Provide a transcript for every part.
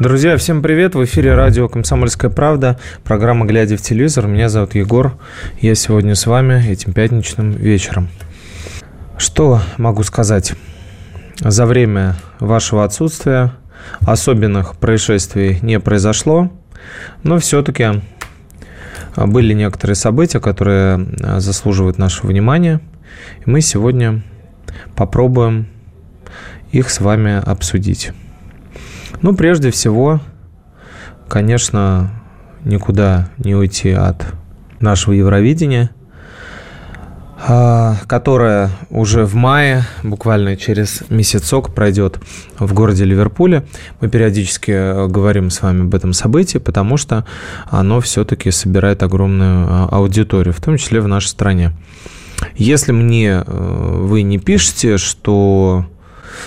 Друзья, всем привет! В эфире радио «Комсомольская правда», программа «Глядя в телевизор». Меня зовут Егор. Я сегодня с вами этим пятничным вечером. Что могу сказать? За время вашего отсутствия особенных происшествий не произошло, но все-таки были некоторые события, которые заслуживают нашего внимания. И мы сегодня попробуем их с вами обсудить. Ну, прежде всего, конечно, никуда не уйти от нашего Евровидения, а, которое уже в мае, буквально через месяцок, пройдет в городе Ливерпуле. Мы периодически э, говорим с вами об этом событии, потому что оно все-таки собирает огромную а, аудиторию, в том числе в нашей стране. Если мне э, вы не пишете, что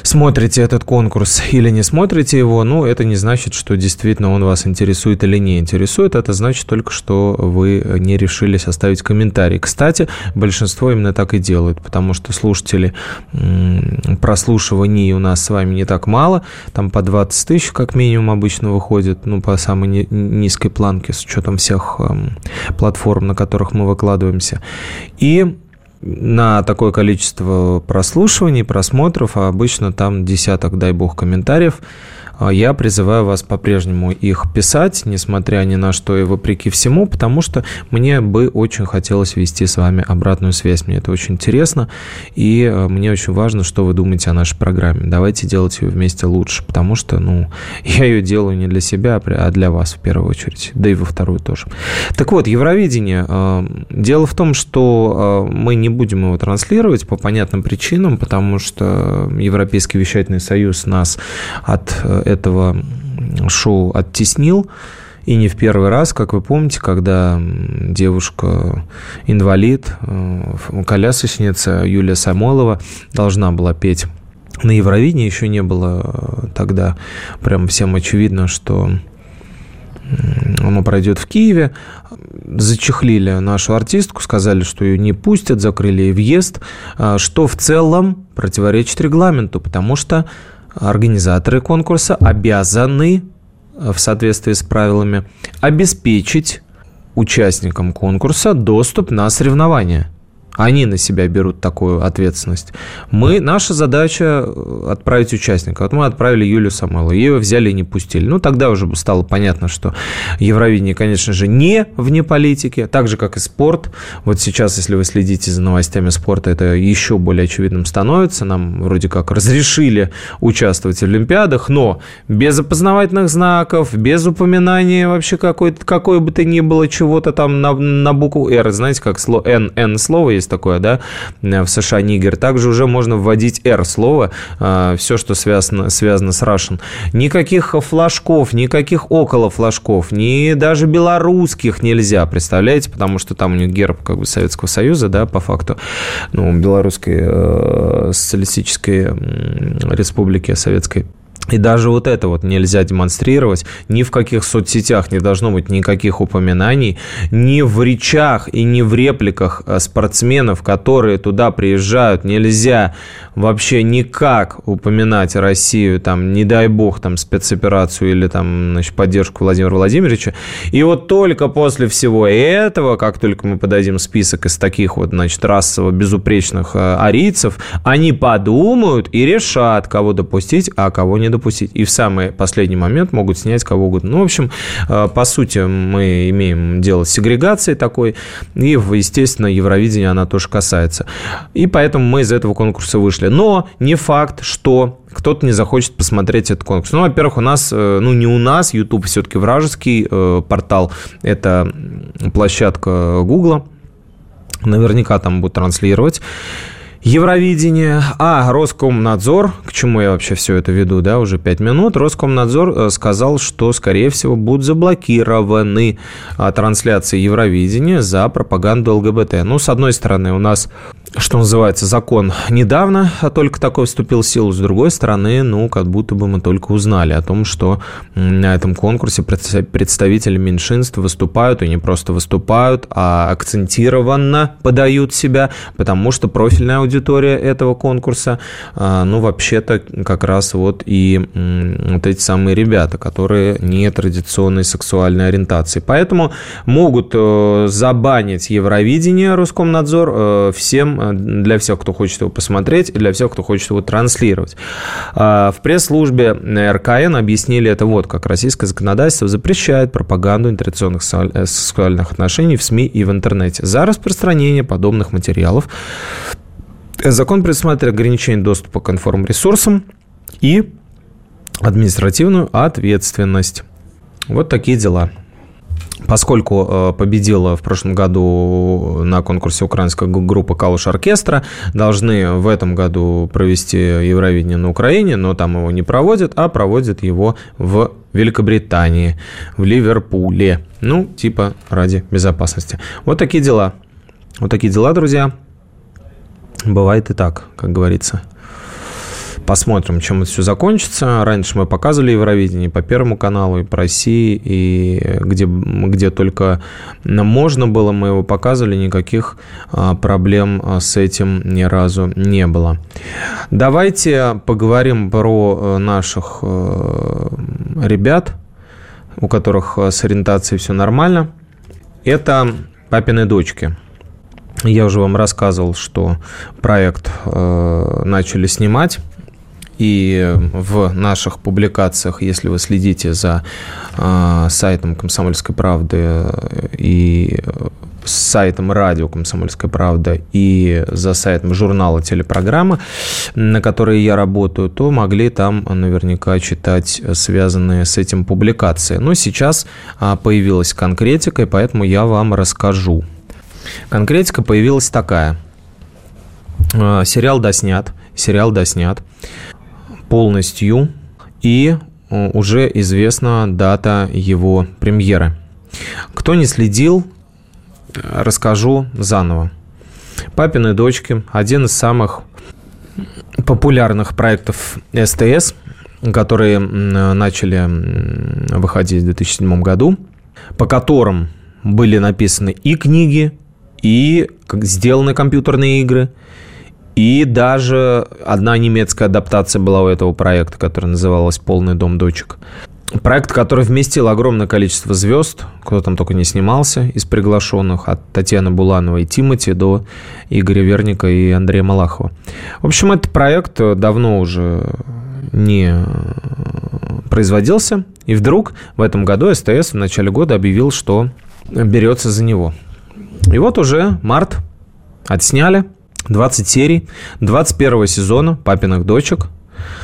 смотрите этот конкурс или не смотрите его, ну, это не значит, что действительно он вас интересует или не интересует. Это значит только, что вы не решились оставить комментарий. Кстати, большинство именно так и делают, потому что слушатели прослушиваний у нас с вами не так мало. Там по 20 тысяч как минимум обычно выходит, ну, по самой низкой планке с учетом всех эм, платформ, на которых мы выкладываемся. И на такое количество прослушиваний, просмотров, а обычно там десяток, дай бог, комментариев – а я призываю вас по-прежнему их писать, несмотря ни на что и вопреки всему, потому что мне бы очень хотелось вести с вами обратную связь. Мне это очень интересно, и э, мне очень важно, что вы думаете о нашей программе. Давайте делать ее вместе лучше, потому что, ну, я ее делаю не для себя, а для вас в первую очередь, да и во вторую тоже. Так вот, Евровидение. Э, дело в том, что э, мы не будем его транслировать по понятным причинам, потому что Европейский вещательный союз нас от этого шоу оттеснил. И не в первый раз, как вы помните, когда девушка-инвалид, э, колясочница Юлия Самойлова должна была петь на Евровидении, еще не было тогда прям всем очевидно, что оно пройдет в Киеве. Зачехлили нашу артистку, сказали, что ее не пустят, закрыли въезд, а, что в целом противоречит регламенту, потому что организаторы конкурса обязаны э, в соответствии с правилами обеспечить участникам конкурса доступ на соревнования. Они на себя берут такую ответственность. Мы, наша задача э, отправить участника. Вот мы отправили Юлю Самойлову, ее взяли и не пустили. Ну, тогда уже стало понятно, что Евровидение, конечно же, не вне политики, так же, как и спорт. Вот сейчас, если вы следите за новостями спорта, это еще более очевидным становится. Нам вроде как разрешили участвовать в Олимпиадах, но без опознавательных знаков, без упоминания вообще какой-то, какой бы то ни было чего-то там на, на букву «Р». Знаете, как слово «Н», «Н» слово есть такое, да, в США Нигер. Также уже можно вводить R слово, а, все, что связано, связано с Russian. Никаких флажков, никаких около флажков, ни даже белорусских нельзя, представляете, потому что там у них герб как бы Советского Союза, да, по факту, ну, Белорусской э, социалистической республики Советской и даже вот это вот нельзя демонстрировать. Ни в каких соцсетях не должно быть никаких упоминаний. Ни в речах и ни в репликах э, спортсменов, которые туда приезжают, нельзя вообще никак упоминать Россию, там, не дай бог, там, спецоперацию или там, значит, поддержку Владимира Владимировича. И вот только после всего этого, как только мы подадим список из таких вот, значит, расово безупречных э, арийцев, они подумают и решат, кого допустить, а кого не допустить. И в самый последний момент могут снять кого угодно. Ну, в общем, э, по сути, мы имеем дело с сегрегацией такой, и, естественно, Евровидение она тоже касается. И поэтому мы из этого конкурса вышли. Но не факт, что кто-то не захочет посмотреть этот конкурс. Ну, во-первых, у нас, э, ну, не у нас, YouTube все-таки вражеский э, портал, это площадка Гугла, наверняка там будут транслировать. Евровидение, а Роскомнадзор, к чему я вообще все это веду, да, уже пять минут, Роскомнадзор э, сказал, что, скорее всего, будут заблокированы а, трансляции Евровидения за пропаганду ЛГБТ. Ну, с одной стороны, у нас что называется, закон недавно а только такой вступил в силу. С другой стороны, ну, как будто бы мы только узнали о том, что на этом конкурсе представители меньшинств выступают, и не просто выступают, а акцентированно подают себя, потому что профильная аудитория этого конкурса, а, ну, вообще-то как раз вот и вот эти самые ребята, которые не традиционной сексуальной ориентации. Поэтому могут э, забанить Евровидение Роскомнадзор э, всем Э, для всех, кто хочет его посмотреть, и для всех, кто хочет его транслировать. А, в пресс-службе РКН объяснили это вот, как российское законодательство запрещает пропаганду нетрадиционных сексуальных отношений в СМИ и в интернете. За распространение подобных материалов закон предусматривает ограничение доступа к информресурсам и административную ответственность. Вот такие дела. Поскольку э, победила в прошлом году на конкурсе украинская группа «Калуш Оркестра», должны в этом году провести Евровидение на Украине, но там его не проводят, а проводят его в Великобритании, в Ливерпуле. Ну, типа ради безопасности. Вот такие дела. Вот такие дела, друзья. Бывает и так, как говорится. Посмотрим, чем это все закончится. Раньше мы показывали Евровидение по Первому каналу, и по России, и где, где только можно было, мы его показывали, никаких а, проблем а, с этим ни разу не было. Давайте поговорим про э, наших э, ребят, у которых с ориентацией все нормально. Это папины дочки. Я уже вам рассказывал, что проект э, начали снимать и в наших публикациях, если вы следите за э, сайтом «Комсомольской правды» и с сайтом радио «Комсомольская правда» и за сайтом журнала телепрограммы, на которые я работаю, то могли там наверняка читать связанные с этим публикации. Но сейчас а, появилась конкретика, и поэтому я вам расскажу. Конкретика появилась такая. А, сериал доснят. Сериал доснят полностью, и э, уже известна дата его премьеры. Кто не следил, расскажу заново. «Папины дочки» – один из самых популярных проектов СТС, которые начали выходить в 2007 году, по которым были написаны и книги, и сделаны компьютерные игры – и даже одна немецкая адаптация была у этого проекта, которая называлась «Полный дом дочек». Проект, который вместил огромное количество звезд, кто там только не снимался из приглашенных, от Татьяны Булановой и Тимати до Игоря Верника и Андрея Малахова. В общем, этот проект давно уже не производился, и вдруг в этом году СТС в начале года объявил, что берется за него. И вот уже март отсняли – 20 серий 21 сезона «Папиных дочек».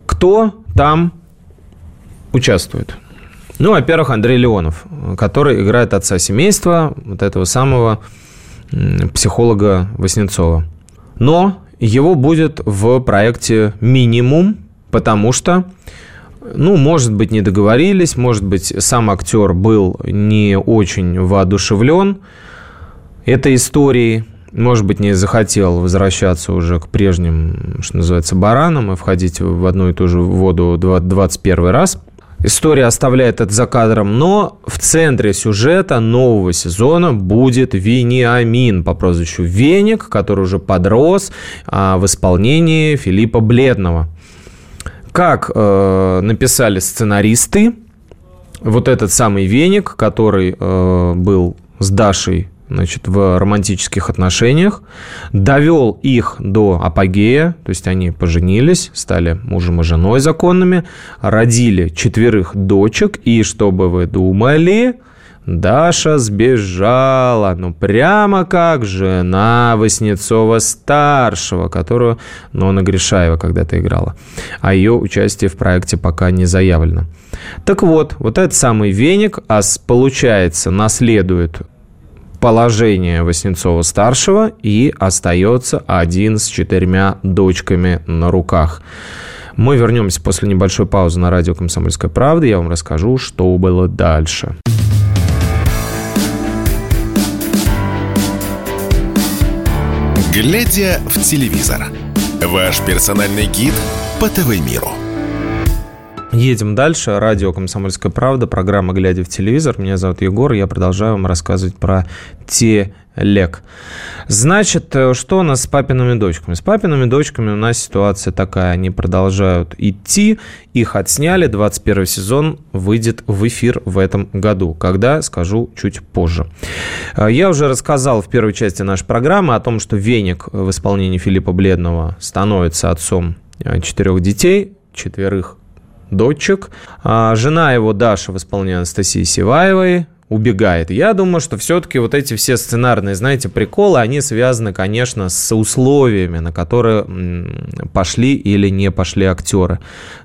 Кто там участвует? Ну, во-первых, Андрей Леонов, который играет отца семейства, вот этого самого психолога Васнецова. Но его будет в проекте минимум, потому что, ну, может быть, не договорились, может быть, сам актер был не очень воодушевлен этой историей, может быть, не захотел возвращаться уже к прежним, что называется, баранам и входить в одну и ту же воду 21 раз. История оставляет это за кадром, но в центре сюжета нового сезона будет Вениамин по прозвищу Веник, который уже подрос а, в исполнении Филиппа Бледного. Как э, написали сценаристы, вот этот самый Веник, который э, был с Дашей значит, в романтических отношениях, довел их до апогея, то есть они поженились, стали мужем и женой законными, родили четверых дочек, и что бы вы думали, Даша сбежала, ну прямо как жена Васнецова-старшего, которую Нона Гришаева когда-то играла. А ее участие в проекте пока не заявлено. Так вот, вот этот самый веник, а получается, наследует положение Васнецова-старшего и остается один с четырьмя дочками на руках. Мы вернемся после небольшой паузы на радио «Комсомольская правда». Я вам расскажу, что было дальше. Глядя в телевизор. Ваш персональный гид по ТВ-миру. Едем дальше. Радио «Комсомольская правда», программа «Глядя в телевизор». Меня зовут Егор, я продолжаю вам рассказывать про телек. Значит, э, что у нас с папиными дочками? С папиными дочками у нас ситуация такая. Они продолжают идти. Их отсняли. 21 сезон выйдет в эфир в этом году. Когда, скажу чуть позже. Э, я уже рассказал в первой части нашей программы о том, что Веник в исполнении Филиппа Бледного становится отцом э, четырех детей, четверых дочек. А жена его, Даша, в исполнении Анастасии Сиваевой, убегает. Я думаю, что все-таки вот эти все сценарные, знаете, приколы, они связаны, конечно, с условиями, на которые пошли или не пошли актеры.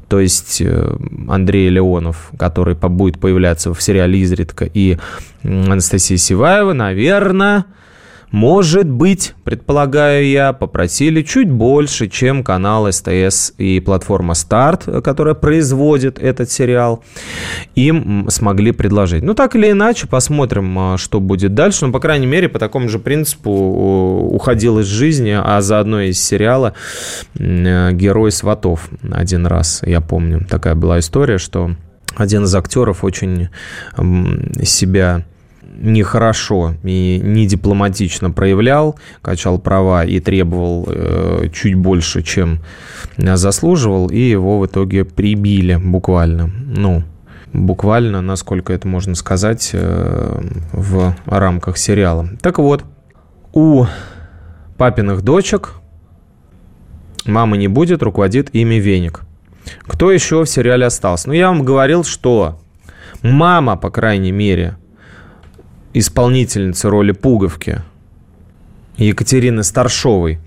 То есть э, Андрей Леонов, который будет появляться в сериале изредка, и Анастасия Сиваева, наверное, может быть, предполагаю я, попросили чуть больше, чем канал СТС и платформа Старт, которая производит этот сериал, им смогли предложить. Ну, так или иначе, посмотрим, а, что будет дальше. Но, по крайней мере, по такому же принципу уходил из жизни, а заодно из сериала «Герой сватов» один раз, я помню. Такая была история, что один из актеров очень себя нехорошо и не дипломатично проявлял, качал права и требовал э, чуть больше, чем заслуживал, и его в итоге прибили буквально. Ну, буквально, насколько это можно сказать, э, в рамках сериала. Так вот, у папиных дочек мамы не будет, руководит ими Веник. Кто еще в сериале остался? Ну, я вам говорил, что мама, по крайней мере, исполнительница роли Пуговки Екатерины Старшовой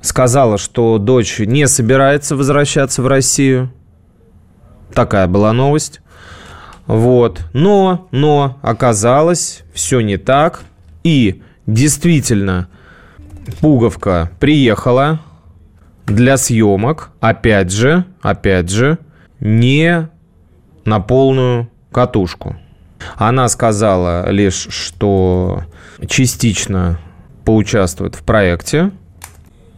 сказала, что дочь не собирается возвращаться в Россию. Такая была новость. Вот. Но, но оказалось, все не так. И действительно, Пуговка приехала для съемок, опять же, опять же, не на полную катушку. Она сказала лишь, что частично поучаствует в проекте.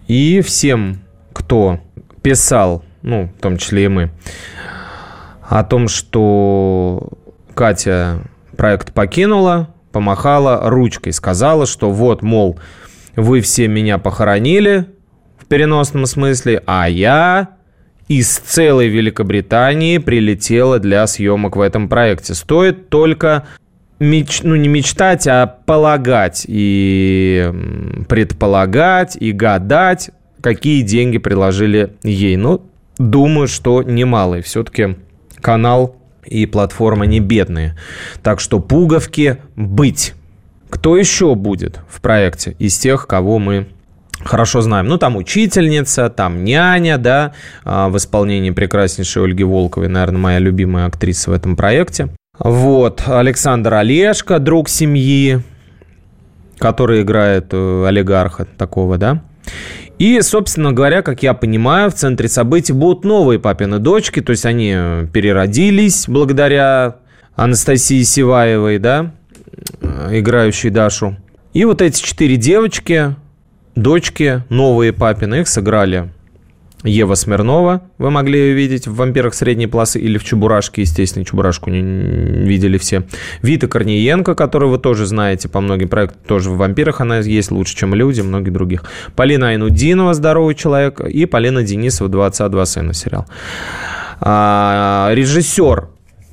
И всем, кто писал, ну, в том числе и мы, о том, что Катя проект покинула, помахала ручкой, сказала, что вот, мол, вы все меня похоронили в переносном смысле, а я из целой Великобритании прилетела для съемок в этом проекте. Стоит только меч, ну не мечтать, а полагать и предполагать и гадать, какие деньги предложили ей. Ну, думаю, что немалые. Все-таки канал и платформа не бедные. Так что пуговки быть. Кто еще будет в проекте из тех, кого мы хорошо знаем. Ну, там учительница, там няня, да, а, в исполнении прекраснейшей Ольги Волковой, наверное, моя любимая актриса в этом проекте. Вот, Александр Олешко, друг семьи, который играет э, олигарха такого, да. И, собственно говоря, как я понимаю, в центре событий будут новые папины дочки, то есть они переродились благодаря Анастасии Сиваевой, да, э, играющей Дашу. И вот эти четыре девочки, дочки новые папины, их сыграли Ева Смирнова, вы могли ее видеть в «Вампирах средней полосы» или в «Чебурашке», естественно, «Чебурашку» не видели все. Вита Корниенко, которую вы тоже знаете по многим проектам, тоже в «Вампирах» она есть лучше, чем люди, многих других. Полина Айнудинова, «Здоровый человек», и Полина Денисова, «Два два сына» сериал. А, режиссер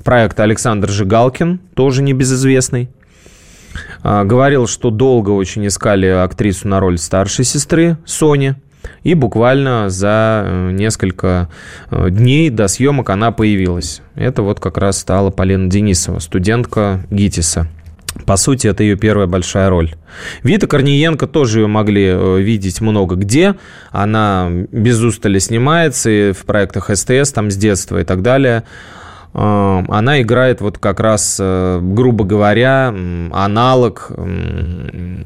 проекта Александр Жигалкин, тоже небезызвестный. А, говорил, что долго очень искали актрису на роль старшей сестры Сони. И буквально за э, несколько э, дней до съемок она появилась. Это вот как раз стала Полина Денисова, студентка ГИТИСа. По сути, это ее первая большая роль. Вита Корниенко тоже ее могли э, видеть много где. Она без устали снимается и в проектах СТС, там с детства и так далее. Она играет вот как раз, грубо говоря, аналог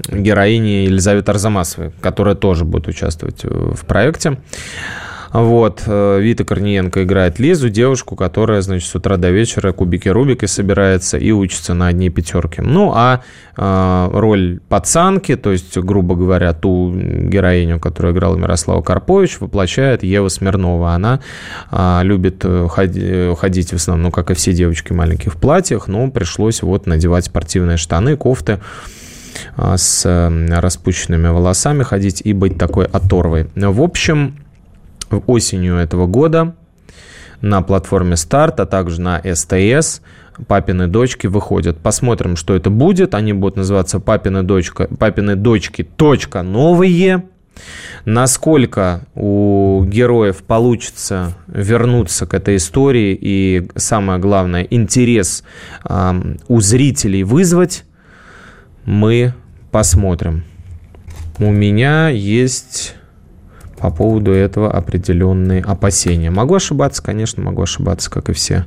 героини Елизаветы Арзамасовой, которая тоже будет участвовать в проекте. Вот, э, Вита Корниенко играет Лизу, девушку, которая, значит, с утра до вечера кубики Рубики собирается и учится на одни пятерки. Ну, а э, роль пацанки, то есть, грубо говоря, ту героиню, которую играла Мирослава Карпович, воплощает Ева Смирнова. Она э, любит ходи, ходить в основном, ну, как и все девочки маленькие, в платьях, но пришлось вот надевать спортивные штаны, кофты с распущенными волосами ходить и быть такой оторвой. В общем, осенью этого года на платформе Старт, а также на СТС папины дочки выходят. Посмотрим, что это будет. Они будут называться папины, дочка, папины дочки. Точка новые. Насколько у героев получится вернуться к этой истории и, самое главное, интерес э, у зрителей вызвать, мы посмотрим. У меня есть по поводу этого определенные опасения. Могу ошибаться, конечно, могу ошибаться, как и все.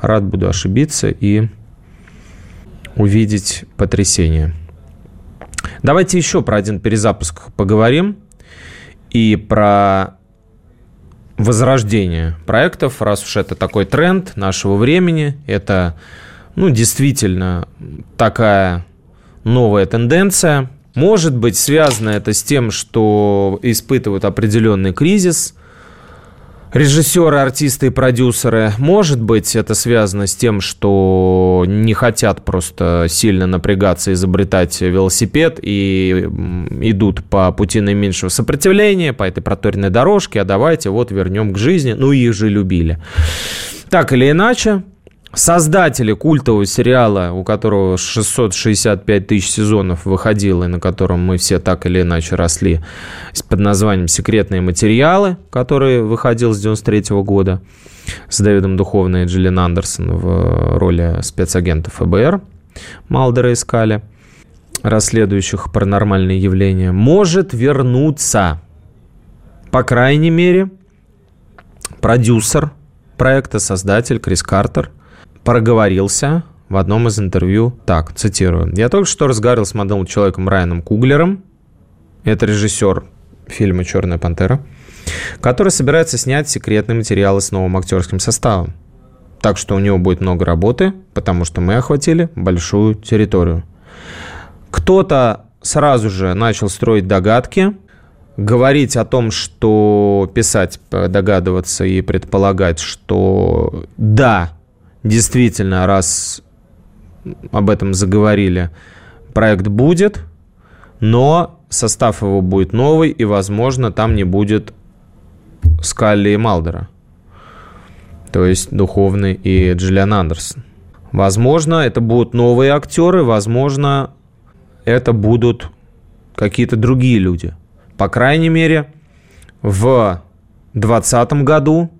Рад буду ошибиться и увидеть потрясение. Давайте еще про один перезапуск поговорим и про возрождение проектов, раз уж это такой тренд нашего времени, это ну, действительно такая новая тенденция – может быть, связано это с тем, что испытывают определенный кризис режиссеры, артисты и продюсеры. Может быть, это связано с тем, что не хотят просто сильно напрягаться, изобретать велосипед и идут по пути наименьшего сопротивления, по этой проторенной дорожке, а давайте вот вернем к жизни. Ну, их же любили. Так или иначе, создатели культового сериала, у которого 665 тысяч сезонов выходило, и на котором мы все так или иначе росли, под названием «Секретные материалы», который выходил с 93 года, с Дэвидом Духовной и Джиллин Андерсон в роли спецагента ФБР. Малдера искали, расследующих паранормальные явления, может вернуться. По крайней мере, продюсер проекта, создатель Крис Картер – проговорился в одном из интервью так, цитирую. «Я только что разговаривал с молодым человеком Райаном Куглером, это режиссер фильма «Черная пантера», который собирается снять секретные материалы с новым актерским составом. Так что у него будет много работы, потому что мы охватили большую территорию. Кто-то сразу же начал строить догадки, говорить о том, что писать, догадываться и предполагать, что да, действительно, раз об этом заговорили, проект будет, но состав его будет новый, и, возможно, там не будет Скалли и Малдера. То есть Духовный и Джиллиан Андерсон. Возможно, это будут новые актеры, возможно, это будут какие-то другие люди. По крайней мере, в 2020 году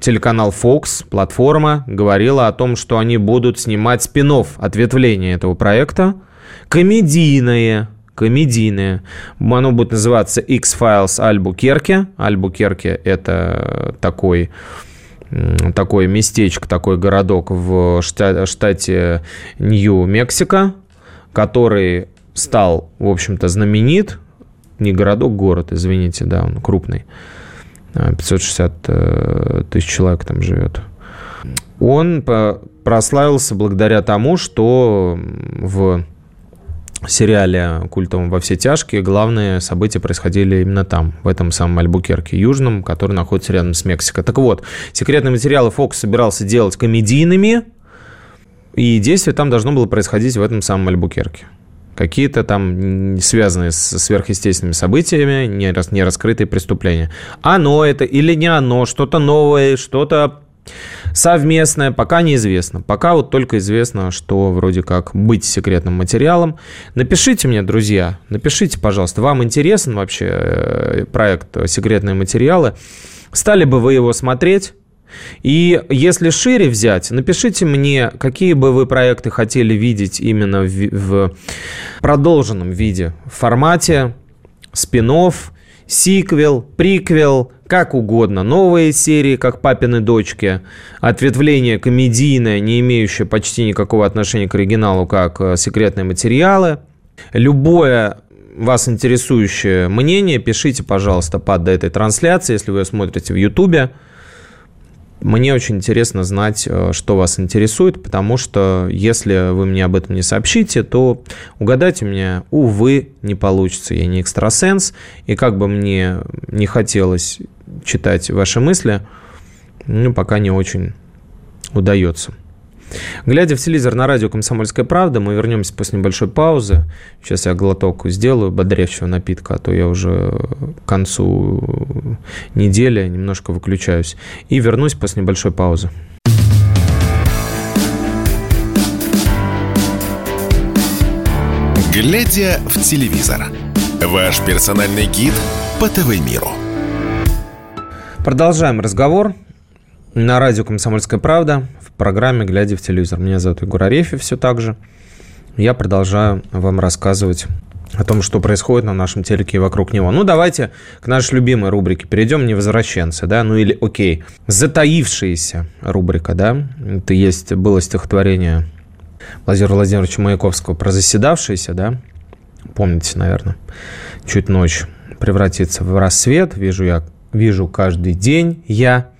Телеканал Fox, платформа, говорила о том, что они будут снимать спин ответвление этого проекта. Комедийное, комедийное. Оно будет называться X-Files Альбукерке. Альбукерке – это такой такое местечко, такой городок в штате Нью-Мексико, который стал, в общем-то, знаменит. Не городок, город, извините, да, он крупный. 560 э, тысяч человек там живет. Он прославился благодаря тому, что в сериале культовом «Во все тяжкие» главные события происходили именно там, в этом самом Альбукерке Южном, который находится рядом с Мексикой. Так вот, секретные материалы Фокс собирался делать комедийными, и действие там должно было происходить в этом самом Альбукерке какие-то там связанные с сверхъестественными событиями, не, рас, не раскрытые преступления. Оно это или не оно, что-то новое, что-то совместное, пока неизвестно. Пока вот только известно, что вроде как быть секретным материалом. Напишите мне, друзья, напишите, пожалуйста, вам интересен вообще э, проект «Секретные материалы»? Стали бы вы его смотреть? И если шире взять, напишите мне, какие бы вы проекты хотели видеть именно в, в продолженном виде, в формате спин сиквел, приквел, как угодно. Новые серии, как «Папины дочки», ответвление комедийное, не имеющее почти никакого отношения к оригиналу, как э, «Секретные материалы». Любое вас интересующее мнение, пишите, пожалуйста, под этой трансляцией, если вы ее смотрите в Ютубе. Мне очень интересно знать, э, что вас интересует, потому что если вы мне об этом не сообщите, то угадать у меня, увы, не получится. Я не экстрасенс, и как бы мне не хотелось читать ваши мысли, ну, пока не очень удается. Глядя в телевизор на радио «Комсомольская правда», мы вернемся после небольшой паузы. Сейчас я глоток сделаю бодрящего напитка, а то я уже к концу недели немножко выключаюсь. И вернусь после небольшой паузы. Глядя в телевизор. Ваш персональный гид по ТВ-миру. Продолжаем разговор на радио «Комсомольская правда» в программе «Глядя в телевизор». Меня зовут Егор Арефьев все так же. Я продолжаю вам рассказывать о том, что происходит на нашем телеке и вокруг него. Ну, давайте к нашей любимой рубрике перейдем, «Невозвращенцы», да, ну или, окей, затаившаяся рубрика, да, это есть, было стихотворение Владимира Владимировича Маяковского про заседавшиеся, да, помните, наверное, чуть ночь превратится в рассвет, вижу я, вижу каждый день я,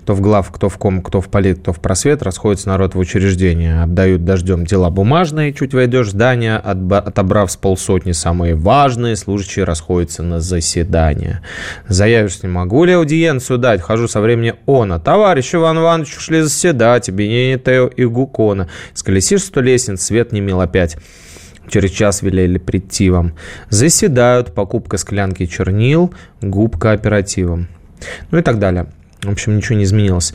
кто в глав, кто в ком, кто в полит, кто в просвет, расходится народ в учреждения. Обдают дождем дела бумажные, чуть войдешь в здание, отобрав с полсотни самые важные, служащие расходятся на заседание. Заявишь, не могу ли аудиенцию дать? Хожу со времени она. Товарищ Иван Иванович ушли заседать, объединение Тео и Гукона. Сколесишь сто лестниц, свет не мил опять. Через час велели прийти вам. Заседают, покупка склянки чернил, губ кооперативом. Ну и так далее. В общем, ничего не изменилось.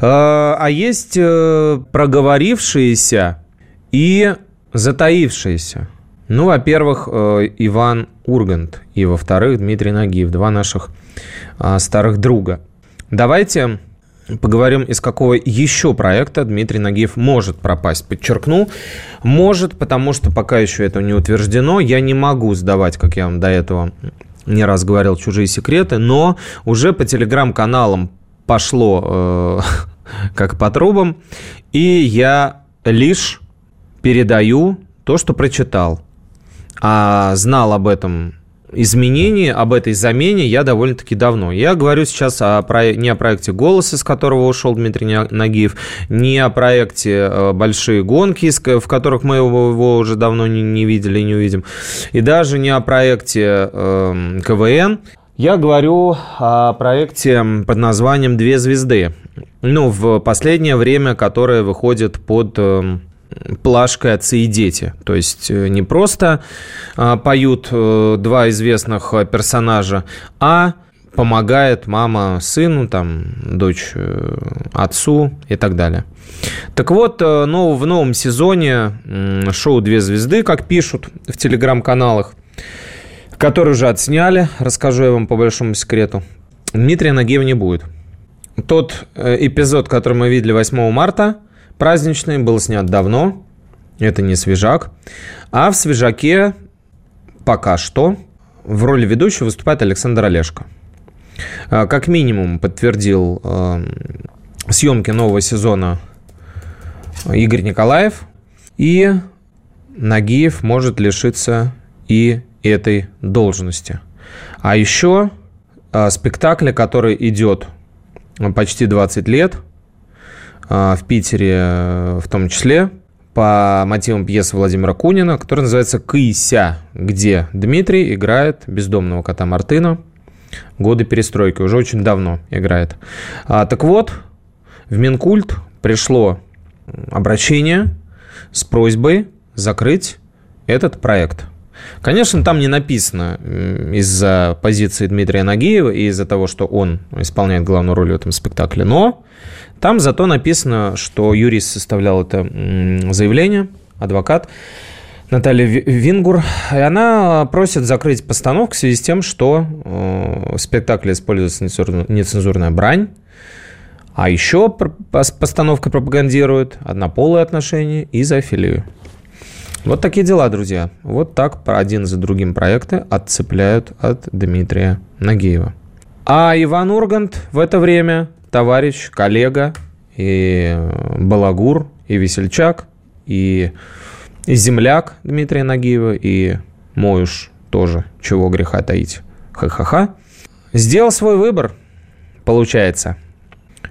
А, а есть э, проговорившиеся и затаившиеся. Ну, во-первых, э, Иван Ургант, и во-вторых, Дмитрий Нагиев, два наших а, старых друга. Давайте поговорим, из какого еще проекта Дмитрий Нагиев может пропасть. Подчеркну, может, потому что пока еще это не утверждено. Я не могу сдавать, как я вам до этого не раз говорил, чужие секреты, но уже по телеграм-каналам пошло э, как по трубам, и я лишь передаю то, что прочитал. А знал об этом изменении, об этой замене я довольно-таки давно. Я говорю сейчас о, не о проекте «Голос», из которого ушел Дмитрий Нагиев, не о проекте э, «Большие гонки», в которых мы его уже давно не, не видели и не увидим, и даже не о проекте э, КВН, я говорю о проекте под названием «Две звезды». Ну, в последнее время, которое выходит под э, плашкой «Отцы и дети». То есть э, не просто э, поют два известных персонажа, а помогает мама сыну, там, дочь отцу и так далее. Так вот, ну, в новом сезоне шоу «Две звезды», как пишут в телеграм-каналах, который уже отсняли, расскажу я вам по большому секрету. Дмитрия Нагиева не будет. Тот э, эпизод, который мы видели 8 марта, праздничный, был снят давно. Это не свежак. А в свежаке пока что в роли ведущего выступает Александр Олешко. Э, как минимум подтвердил э, съемки нового сезона Игорь Николаев. И Нагиев может лишиться и этой должности. А еще а, спектакль, который идет почти 20 лет, а, в Питере э, в том числе, по мотивам пьесы Владимира Кунина, который называется «Кыся», где Дмитрий играет бездомного кота Мартына. Годы перестройки, уже очень давно играет. А, так вот, в Минкульт пришло обращение с просьбой закрыть этот проект – Конечно, там не написано из-за позиции Дмитрия Нагиева и из-за того, что он исполняет главную роль в этом спектакле, но там зато написано, что юрист составлял это заявление, адвокат, Наталья Вингур, и она просит закрыть постановку в связи с тем, что э, в спектакле используется нецензурная брань, а еще постановка пропагандирует однополые отношения и зоофилию. Вот такие дела, друзья. Вот так один за другим проекты отцепляют от Дмитрия Нагиева. А Иван Ургант в это время товарищ, коллега и балагур, и весельчак, и, земляк Дмитрия Нагиева, и уж тоже, чего греха таить, ха-ха-ха, сделал свой выбор, получается.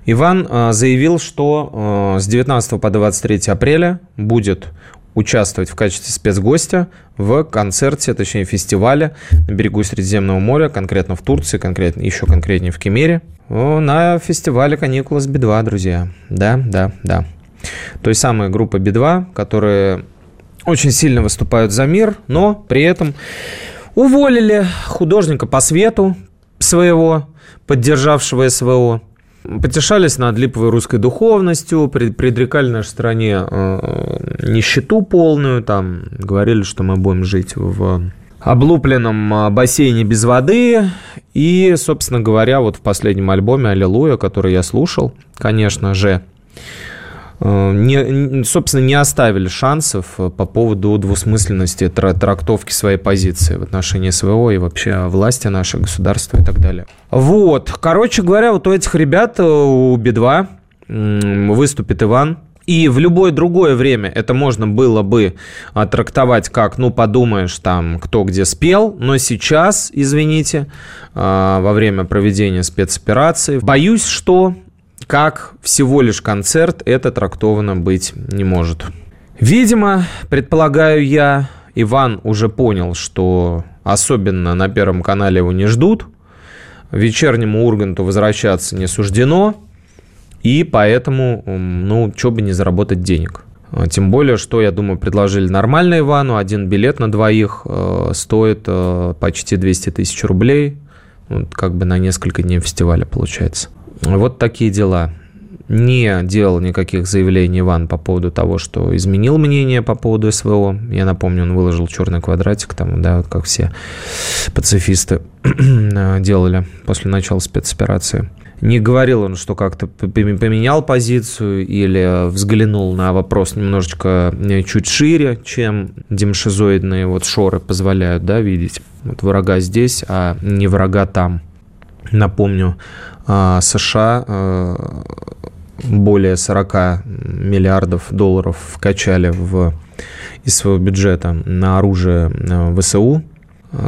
Иван э, заявил, что э, с 19 по 23 апреля будет участвовать в качестве спецгостя в концерте, точнее фестивале на берегу Средиземного моря, конкретно в Турции, конкретно, еще конкретнее в Кемере, на фестивале «Каникулы с Би-2», друзья. Да, да, да. Той самой группы Би-2, которые очень сильно выступают за мир, но при этом уволили художника по свету своего, поддержавшего СВО, потешались над липовой русской духовностью, предрекали нашей стране э, нищету полную, там говорили, что мы будем жить в облупленном а, бассейне без воды. И, собственно говоря, вот в последнем альбоме «Аллилуйя», который я слушал, конечно же, Э, не, собственно, не оставили шансов э, по поводу двусмысленности трактовки своей позиции в отношении СВО и вообще власти нашего государства и так далее. Вот. Короче говоря, вот у этих ребят, э, у Би-2 выступит Иван, и в любое другое время это можно было бы трактовать как, ну, подумаешь, там, кто где спел, но сейчас, извините, во время проведения спецоперации, боюсь, что как всего лишь концерт это трактовано быть не может. Видимо, предполагаю я, Иван уже понял, что особенно на Первом канале его не ждут, вечернему Урганту возвращаться не суждено, и поэтому, ну, что бы не заработать денег. А, тем более, что, я думаю, предложили нормально Ивану. Один билет на двоих э, стоит э, почти 200 тысяч рублей. Вот как бы на несколько дней фестиваля получается. Вот такие дела. Не делал никаких заявлений Иван по поводу того, что изменил мнение по поводу СВО. Я напомню, он выложил черный квадратик, там, да, вот как все пацифисты делали после начала спецоперации. Не говорил он, что как-то поменял позицию или взглянул на вопрос немножечко э, чуть шире, чем демшизоидные вот шоры позволяют да, видеть. Вот врага здесь, а не врага там. Напомню, США э, более 40 миллиардов долларов вкачали в, из своего бюджета на оружие э, ВСУ,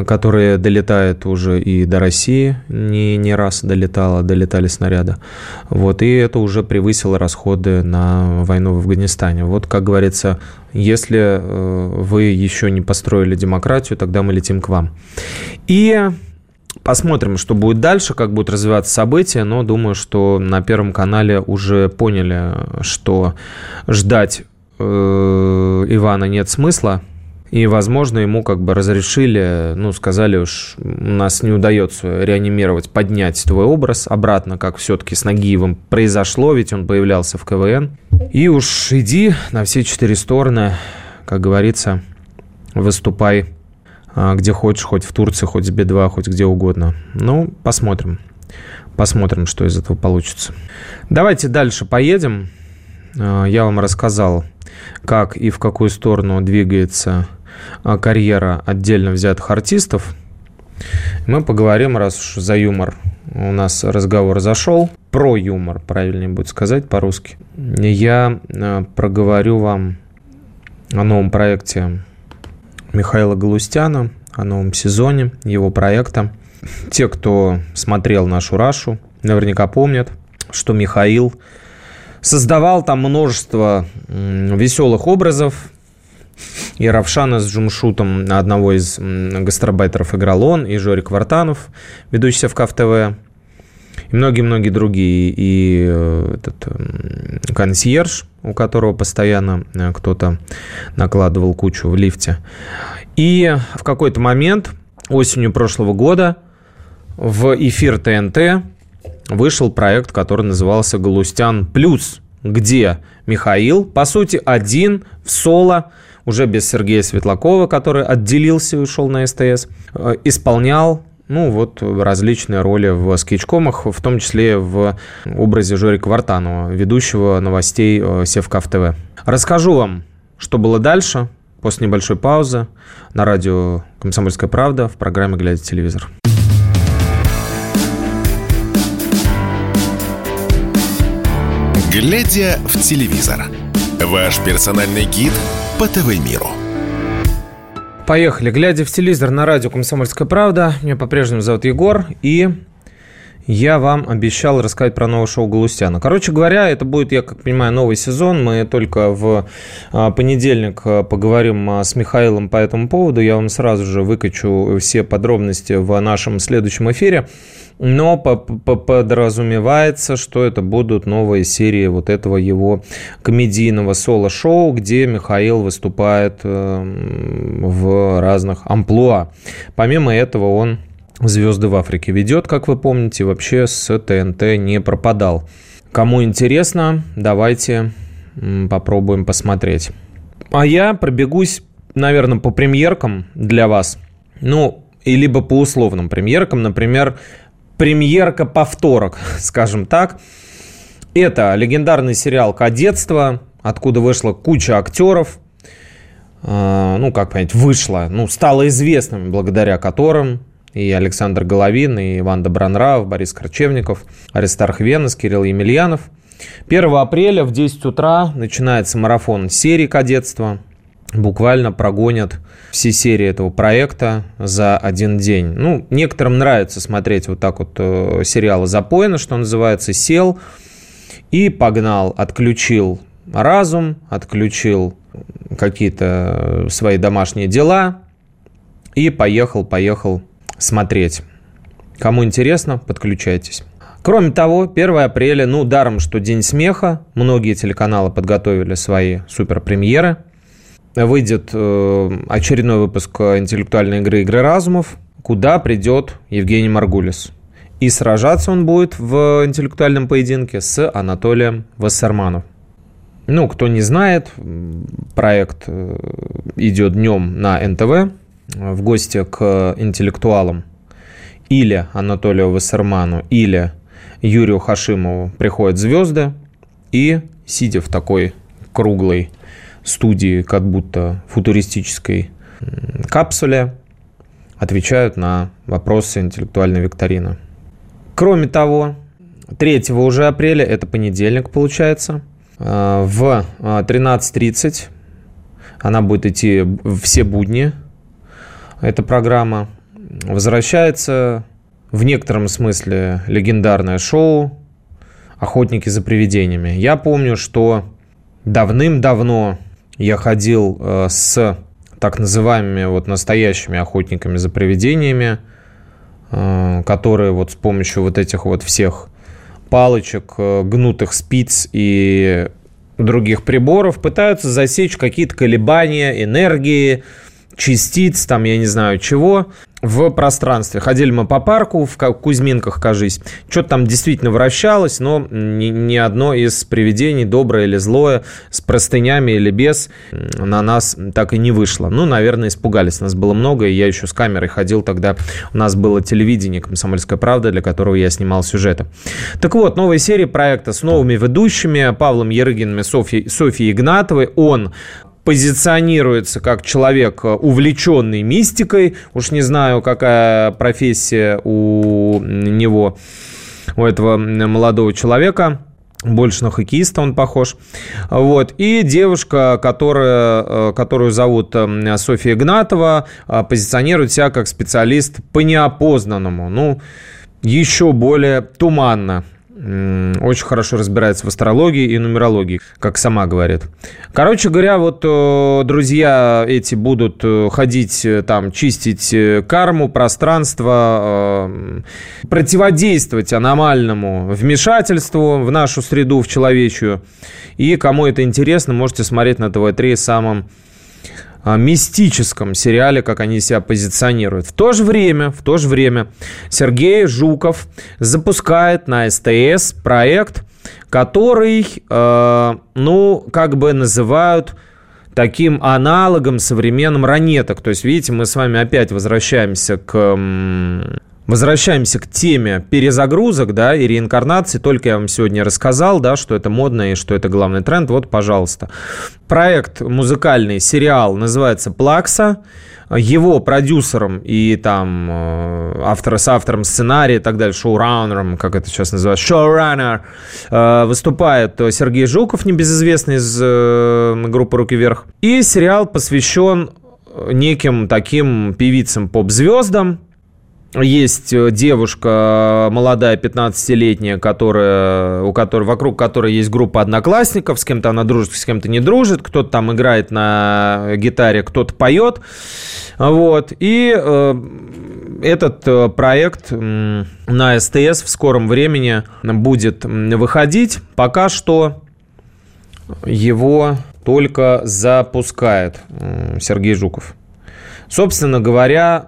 которое долетает уже и до России, не, не раз долетало, долетали снаряды. Вот, и это уже превысило расходы на войну в Афганистане. Вот, как говорится, если э, вы еще не построили демократию, тогда мы летим к вам. И Посмотрим, что будет дальше, как будут развиваться события, но думаю, что на Первом канале уже поняли, что ждать э, Ивана нет смысла, и, возможно, ему как бы разрешили, ну, сказали уж, у нас не удается реанимировать, поднять твой образ обратно, как все-таки с Нагиевым произошло, ведь он появлялся в КВН. И уж иди на все четыре стороны, как говорится, выступай где хочешь, хоть в Турции, хоть с Би-2, хоть где угодно. Ну, посмотрим. Посмотрим, что из этого получится. Давайте дальше поедем. А, я вам рассказал, как и в какую сторону двигается а, карьера отдельно взятых артистов. Мы поговорим, раз уж за юмор у нас разговор зашел, про юмор, правильнее будет сказать по-русски. Я проговорю вам о новом проекте Михаила Галустяна о новом сезоне его проекта. Те, кто смотрел нашу Рашу, наверняка помнят, что Михаил создавал там множество веселых образов. И Равшана с Джумшутом, одного из гастробайтеров, играл он, и Жорик Вартанов, ведущий в КФТВ и многие-многие другие. И э, этот консьерж, у которого постоянно э, кто-то накладывал кучу в лифте. И в какой-то момент осенью прошлого года в эфир ТНТ вышел проект, который назывался «Галустян плюс», где Михаил, по сути, один в соло, уже без Сергея Светлакова, который отделился и ушел на СТС, э, исполнял ну, вот различные роли в скетчкомах, в том числе в образе Жори Квартанова, ведущего новостей э, Севкаф ТВ. Расскажу вам, что было дальше после небольшой паузы на радио «Комсомольская правда» в программе «Глядя телевизор». «Глядя в телевизор» – ваш персональный гид по ТВ-миру. Поехали. Глядя в телевизор на радио «Комсомольская правда». Меня по-прежнему зовут Егор. И я вам обещал рассказать про новое шоу Галустяна. Короче говоря, это будет, я как понимаю, новый сезон. Мы только в а, понедельник а, поговорим а, с Михаилом по этому поводу. Я вам сразу же выкачу все подробности в нашем следующем эфире. Но подразумевается, что это будут новые серии вот этого его комедийного соло-шоу, где Михаил выступает эм, в разных амплуа. Помимо этого он «Звезды в Африке» ведет, как вы помните, вообще с ТНТ не пропадал. Кому интересно, давайте попробуем посмотреть. А я пробегусь, наверное, по премьеркам для вас. Ну, и либо по условным премьеркам, например, премьерка повторок, скажем так. Это легендарный сериал «Кадетство», откуда вышла куча актеров, а, ну, как понять, вышла, ну, стало известным, благодаря которым и Александр Головин, и Иван Добронравов, Борис Корчевников, Аристарх Венес, Кирилл Емельянов. 1 апреля в 10 утра начинается марафон серии кадетства. Буквально прогонят все серии этого проекта за один день. Ну, некоторым нравится смотреть вот так вот э, сериалы запойно, что называется, сел и погнал, отключил разум, отключил какие-то свои домашние дела и поехал, поехал смотреть. Кому интересно, подключайтесь. Кроме того, 1 апреля, ну, даром, что День смеха, многие телеканалы подготовили свои суперпремьеры. Выйдет э, очередной выпуск интеллектуальной игры «Игры разумов», куда придет Евгений Маргулис. И сражаться он будет в интеллектуальном поединке с Анатолием Вассерманом. Ну, кто не знает, проект э, идет днем на НТВ в гости к интеллектуалам или Анатолию Вассерману, или Юрию Хашимову приходят звезды и, сидя в такой круглой студии, как будто футуристической капсуле, отвечают на вопросы интеллектуальной викторины. Кроме того, 3 уже апреля, это понедельник получается, э, в 13.30 она будет идти все будни эта программа. Возвращается в некотором смысле легендарное шоу «Охотники за привидениями». Я помню, что давным-давно я ходил э, с так называемыми вот настоящими охотниками за привидениями, э, которые вот с помощью вот этих вот всех палочек, э, гнутых спиц и других приборов пытаются засечь какие-то колебания энергии, частиц, там, я не знаю чего, в пространстве. Ходили мы по парку, в Кузьминках, кажись. Что-то там действительно вращалось, но ни, ни одно из привидений, доброе или злое, с простынями или без, на нас так и не вышло. Ну, наверное, испугались. Нас было много, и я еще с камерой ходил тогда. У нас было телевидение «Комсомольская правда», для которого я снимал сюжеты. Так вот, новая серия проекта с новыми ведущими. Павлом Ерыгиным и Софьей, Софьей Игнатовой. Он позиционируется как человек, э, увлеченный мистикой. Уж не знаю, какая профессия у него, у этого молодого человека больше на хоккеиста он похож. Вот. И девушка, которая, э, которую зовут э, Софья Игнатова, позиционирует себя как специалист по неопознанному. Ну, еще более туманно очень хорошо разбирается в астрологии и нумерологии, как сама говорит. Короче говоря, вот э, друзья эти будут э, ходить э, там, чистить карму, пространство, противодействовать аномальному вмешательству в нашу среду, в человечью. И кому это интересно, можете смотреть на ТВ-3 самым мистическом сериале, как они себя позиционируют. В то же время, в то же время Сергей Жуков запускает на СТС проект, который, э, ну, как бы называют таким аналогом современным ранеток. То есть, видите, мы с вами опять возвращаемся к Возвращаемся к теме перезагрузок, да, и реинкарнации. Только я вам сегодня рассказал, да, что это модно и что это главный тренд. Вот, пожалуйста. Проект музыкальный, сериал называется «Плакса». Его продюсером и там э, автор, с автором сценария и так далее, шоураннером, как это сейчас называется, шоураннер, э, выступает Сергей Жуков, небезызвестный из э, группы «Руки вверх». И сериал посвящен неким таким певицам поп-звездам, есть э, девушка э, молодая, 15-летняя, которая, у которой, вокруг которой есть группа одноклассников, с кем-то она дружит, с кем-то не дружит, кто-то там играет на гитаре, кто-то поет. Вот. И э, этот э, проект на СТС в скором времени будет выходить. Пока что его только запускает Сергей Жуков. Собственно говоря,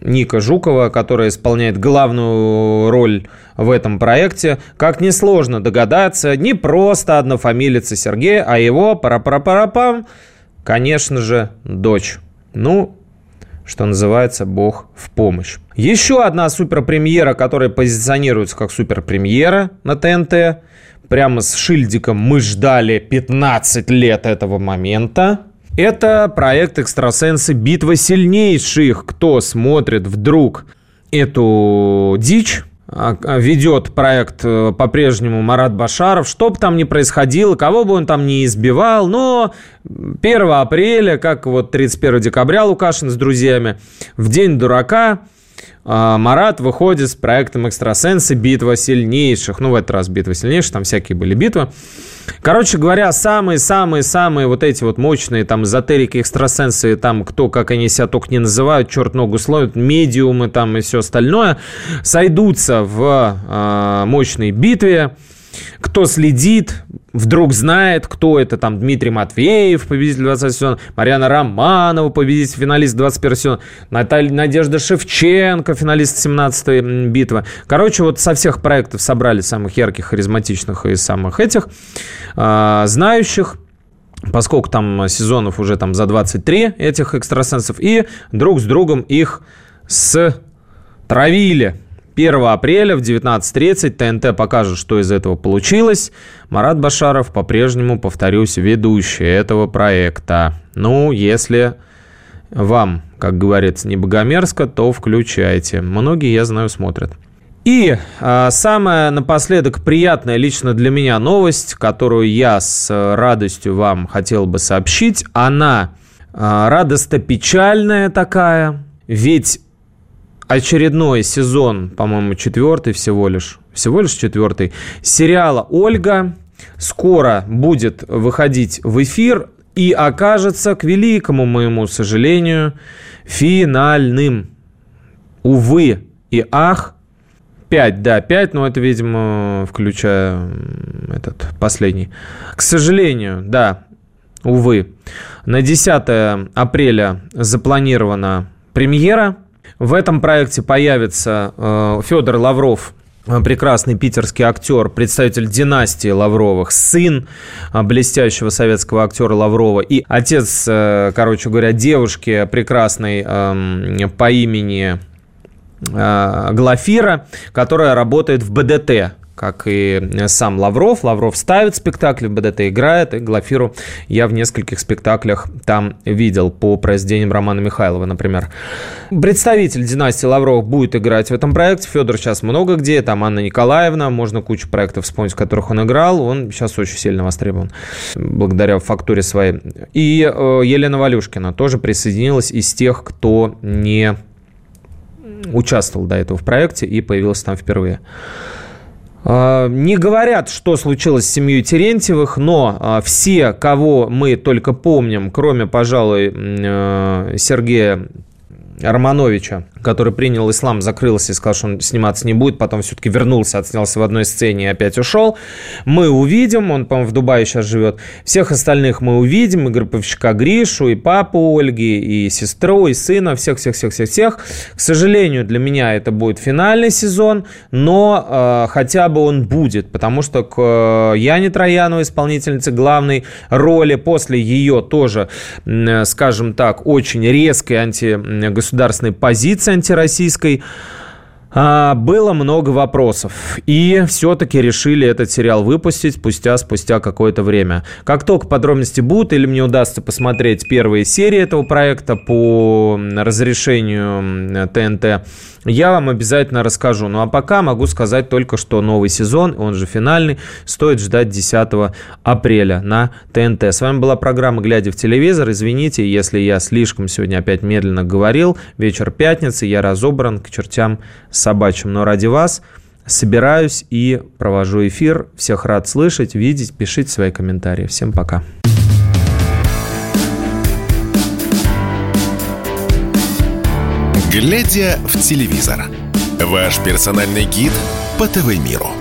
Ника Жукова, которая исполняет главную роль в этом проекте. Как несложно догадаться, не просто однофамилица Сергея, а его, пара-пара-пара-пам, конечно же, дочь. Ну, что называется, бог в помощь. Еще одна суперпремьера, которая позиционируется как суперпремьера на ТНТ. Прямо с шильдиком мы ждали 15 лет этого момента. Это проект «Экстрасенсы. Битва сильнейших». Кто смотрит вдруг эту дичь, а, а, ведет проект э, по-прежнему Марат Башаров. Что бы там ни происходило, кого бы он там ни избивал, но 1 апреля, как вот 31 декабря Лукашин с друзьями, в день дурака – Марат выходит с проектом «Экстрасенсы. Битва сильнейших». Ну, в этот раз «Битва сильнейших», там всякие были битвы. Короче говоря, самые-самые-самые вот эти вот мощные там эзотерики, экстрасенсы, там кто, как они себя только не называют, черт ногу словят, медиумы там и все остальное, сойдутся в э, мощной битве. Кто следит, вдруг знает, кто это там Дмитрий Матвеев, победитель 20 сезона, Марьяна Романова, победитель, финалист 21 сезона, Наталья Надежда Шевченко, финалист 17 битвы. Короче, вот со всех проектов собрали самых ярких, харизматичных и самых этих, э, знающих поскольку там сезонов уже там за 23 этих экстрасенсов, и друг с другом их с травили. 1 апреля в 19.30 ТНТ покажет, что из этого получилось. Марат Башаров по-прежнему, повторюсь, ведущий этого проекта. Ну, если вам, как говорится, не богомерзко, то включайте. Многие, я знаю, смотрят. И а, самая напоследок приятная лично для меня новость, которую я с радостью вам хотел бы сообщить, она а, радостно-печальная такая, ведь очередной сезон, по-моему, четвертый всего лишь, всего лишь четвертый, сериала «Ольга» скоро будет выходить в эфир и окажется, к великому моему сожалению, финальным. Увы и ах, 5, да, 5, но это, видимо, включая этот последний. К сожалению, да, увы. На 10 апреля запланирована премьера – в этом проекте появится э, Федор Лавров, э, прекрасный питерский актер, представитель династии Лавровых, сын э, блестящего советского актера Лаврова и отец, э, короче говоря, девушки прекрасной эм, по имени Глафира, которая работает в БДТ как и сам Лавров. Лавров ставит спектакли, БДТ играет, и Глафиру я в нескольких спектаклях там видел по произведениям Романа Михайлова, например. Представитель династии Лавров будет играть в этом проекте. Федор сейчас много где, там Анна Николаевна, можно кучу проектов вспомнить, в которых он играл. Он сейчас очень сильно востребован благодаря фактуре своей. И э, Елена Валюшкина тоже присоединилась из тех, кто не участвовал до этого в проекте и появился там впервые. А, не говорят, что случилось с семьей Терентьевых, но а, все, кого мы только помним, кроме, пожалуй, э, Сергея Романовича, который принял ислам, закрылся и сказал, что он сниматься не будет, потом все-таки вернулся, отснялся в одной сцене и опять ушел. Мы увидим, он, по-моему, в Дубае сейчас живет. Всех остальных мы увидим, и групповщика Гришу, и папу Ольги, и сестру, и сына, всех-всех-всех-всех-всех. К сожалению, для меня это будет финальный сезон, но э, хотя бы он будет, потому что к э, Яне Трояну, исполнительнице главной роли, после ее тоже, э, скажем так, очень резкой антигосударственной позиции антироссийской а, было много вопросов. И все-таки решили этот сериал выпустить спустя, спустя какое-то время. Как только подробности будут или мне удастся посмотреть первые серии этого проекта по разрешению ТНТ, я вам обязательно расскажу. Ну а пока могу сказать только, что новый сезон, он же финальный, стоит ждать 10 апреля на ТНТ. С вами была программа «Глядя в телевизор». Извините, если я слишком сегодня опять медленно говорил. Вечер пятницы, я разобран к чертям собачьим. Но ради вас собираюсь и провожу эфир. Всех рад слышать, видеть. Пишите свои комментарии. Всем пока. Глядя в телевизор. Ваш персональный гид по ТВ-миру.